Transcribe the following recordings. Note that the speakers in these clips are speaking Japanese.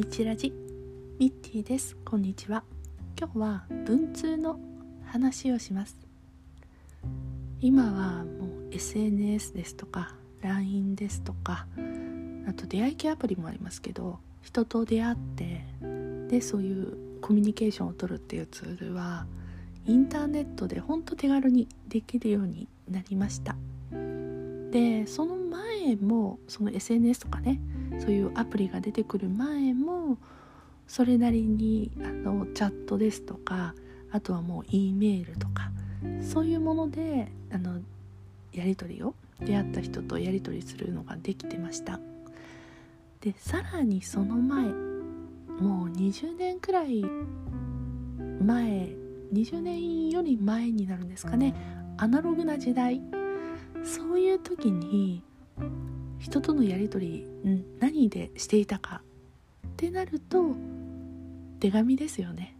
みちラジ。ミッティです。こんにちは。今日は文通の話をします。今はもう SNS ですとか LINE ですとかあと出会い系アプリもありますけど人と出会ってでそういうコミュニケーションを取るっていうツールはインターネットでほんと手軽にできるようになりました。でその前もその SNS とかねそういうアプリが出てくる前もそれなりにあのチャットですとかあとはもう E メールとかそういうものであのやり取りを出会った人とやり取りするのができてました。でさらにその前もう20年くらい前20年より前になるんですかね。アナログな時代。そういう時に人とのやり取り何でしていたかってなると手紙ですよね。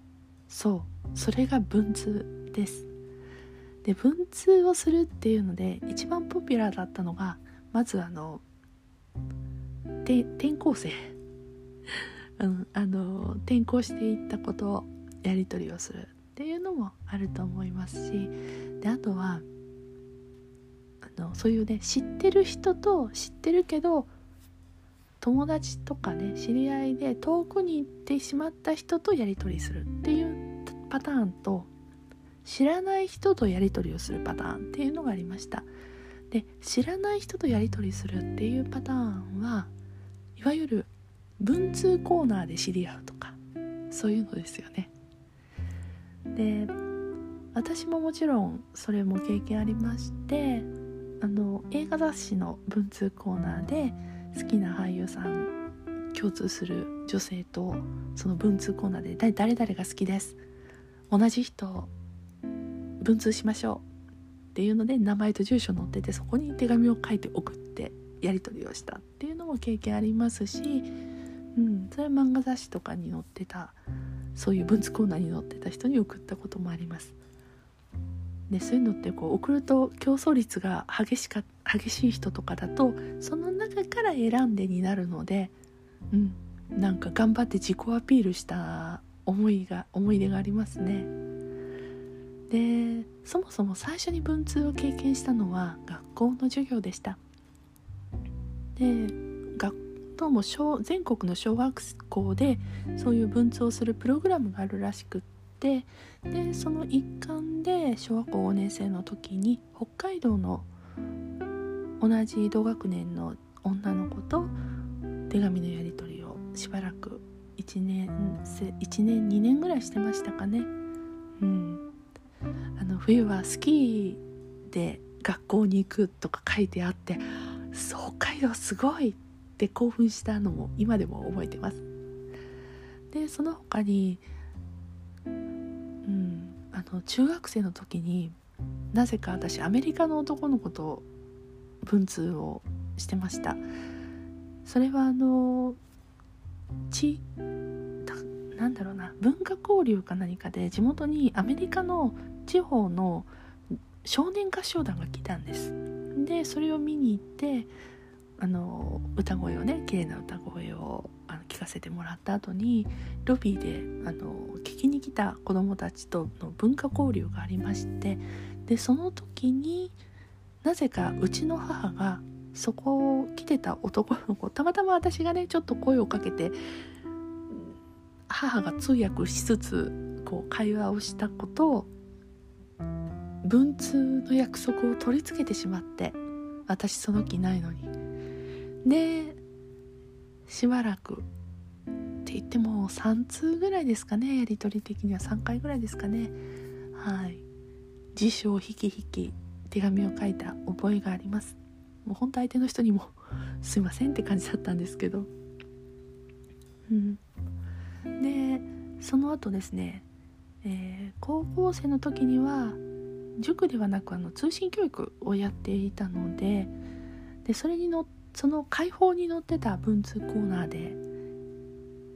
そう。それが文通です。で文通をするっていうので一番ポピュラーだったのがまずあの転校生、うん、あの転校していったことをやり取りをするっていうのもあると思いますしであとはのそういうね知ってる人と知ってるけど友達とかね知り合いで遠くに行ってしまった人とやり取りするっていうパターンと知らない人とやり取りをするパターンっていうのがありました。で知らない人とやり取りするっていうパターンはいわゆる文通コーナーで知り合うとかそういうのですよね。で私ももちろんそれも経験ありましてあの映画雑誌の文通コーナーで好きな俳優さん共通する女性とその文通コーナーで誰々が好きです。同じ人文通しましょう。っていうので名前と住所載っててそこに手紙を書いて送ってやり取りをした。っていうのも経験ありますし、うん、それは漫画雑誌とかに載ってたそういう文通コーナーに載ってた人に送ったこともあります。でそういうのってこう送ると競争率が激しか激しい人とかだとその中から選んでになるので、うん、なんか頑張って自己アピールした思いが思い出がありますね。でそもそも最初に文通を経験したのは学校の授業でした。で学どうも小全国の小学校でそういう文通をするプログラムがあるらしくっててでその一環で小学校5年生の時に北海道の同じ同学年の女の子と手紙のやり取りをしばらく1年1年2年ぐらいしてましたかね。うん、あの冬はスキーで学校に行くとか書いてあって北海道すごいって興奮したのも今でも覚えてます。でその他にの中学生の時になぜか私アメリカの男の子と文通をしてました。それはあのちなんだろうな文化交流か何かで地元にアメリカの地方の少年合唱団が来たんです。でそれを見に行ってあの歌声をね綺麗な歌声を聞かせてもらった後にロビーであの聞きに来た子どもたちとの文化交流がありましてでその時になぜかうちの母がそこを来てた男の子たまたま私がねちょっと声をかけて母が通訳しつつこう会話をしたことを文通の約束を取り付けてしまって私その気ないのに。でしばらくって言っても3通ぐらいですかね。やり取り的には3回ぐらいですかね。はい。辞書を引き引き手紙を書いた覚えがあります。もう本当相手の人にもすいませんって感じだったんですけど。うん。でその後ですね、えー、高校生の時には塾ではなくあの通信教育をやっていたのででそれに乗ってその解放に載ってた文通コーナーで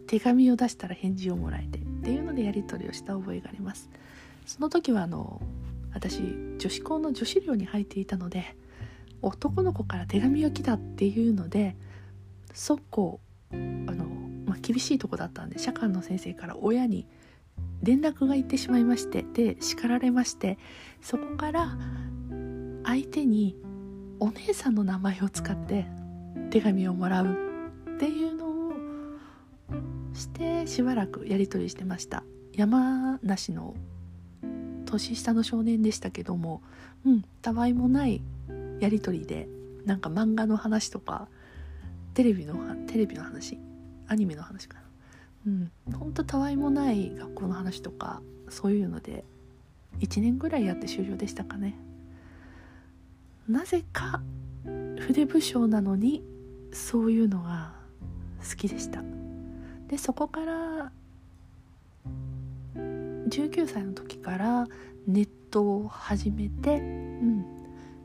手紙を出したら返事をもらえてっていうのでやり取りをした覚えがあります。その時はあの私女子校の女子寮に入っていたので男の子から手紙が来たっていうので速攻あの、まあ、厳しいとこだったんで社会の先生から親に連絡が行ってしまいましてで叱られましてそこから相手にお姉さんの名前を使って手紙をもらうっていうのしてしばらくやり取りしてました。山梨の年下の少年でしたけどもうんたわいもないやり取りでなんか漫画の話とかテレビのテレビの話アニメの話かな。うんほんとたわいもない学校の話とかそういうので1年ぐらいやって終了でしたかね。なぜか筆武将なのにそういうのが好きでした。でそこから19歳の時からネットを始めて、うん、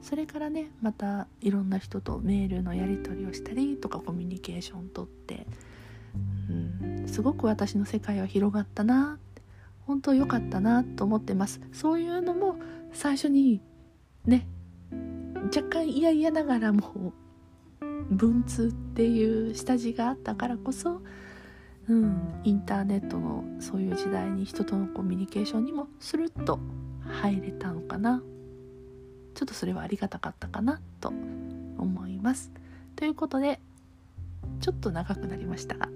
それからねまたいろんな人とメールのやり取りをしたりとかコミュニケーションとって、うん、すごく私の世界は広がったな本当良かったなと思ってます。そういうのも最初にね若干嫌々ながらも文通っていう下地があったからこそ、うん、インターネットのそういう時代に人とのコミュニケーションにもスルッと入れたのかな。ちょっとそれはありがたかったかな。と思います。ということでちょっと長くなりましたが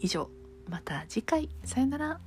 以上。また次回。さよなら。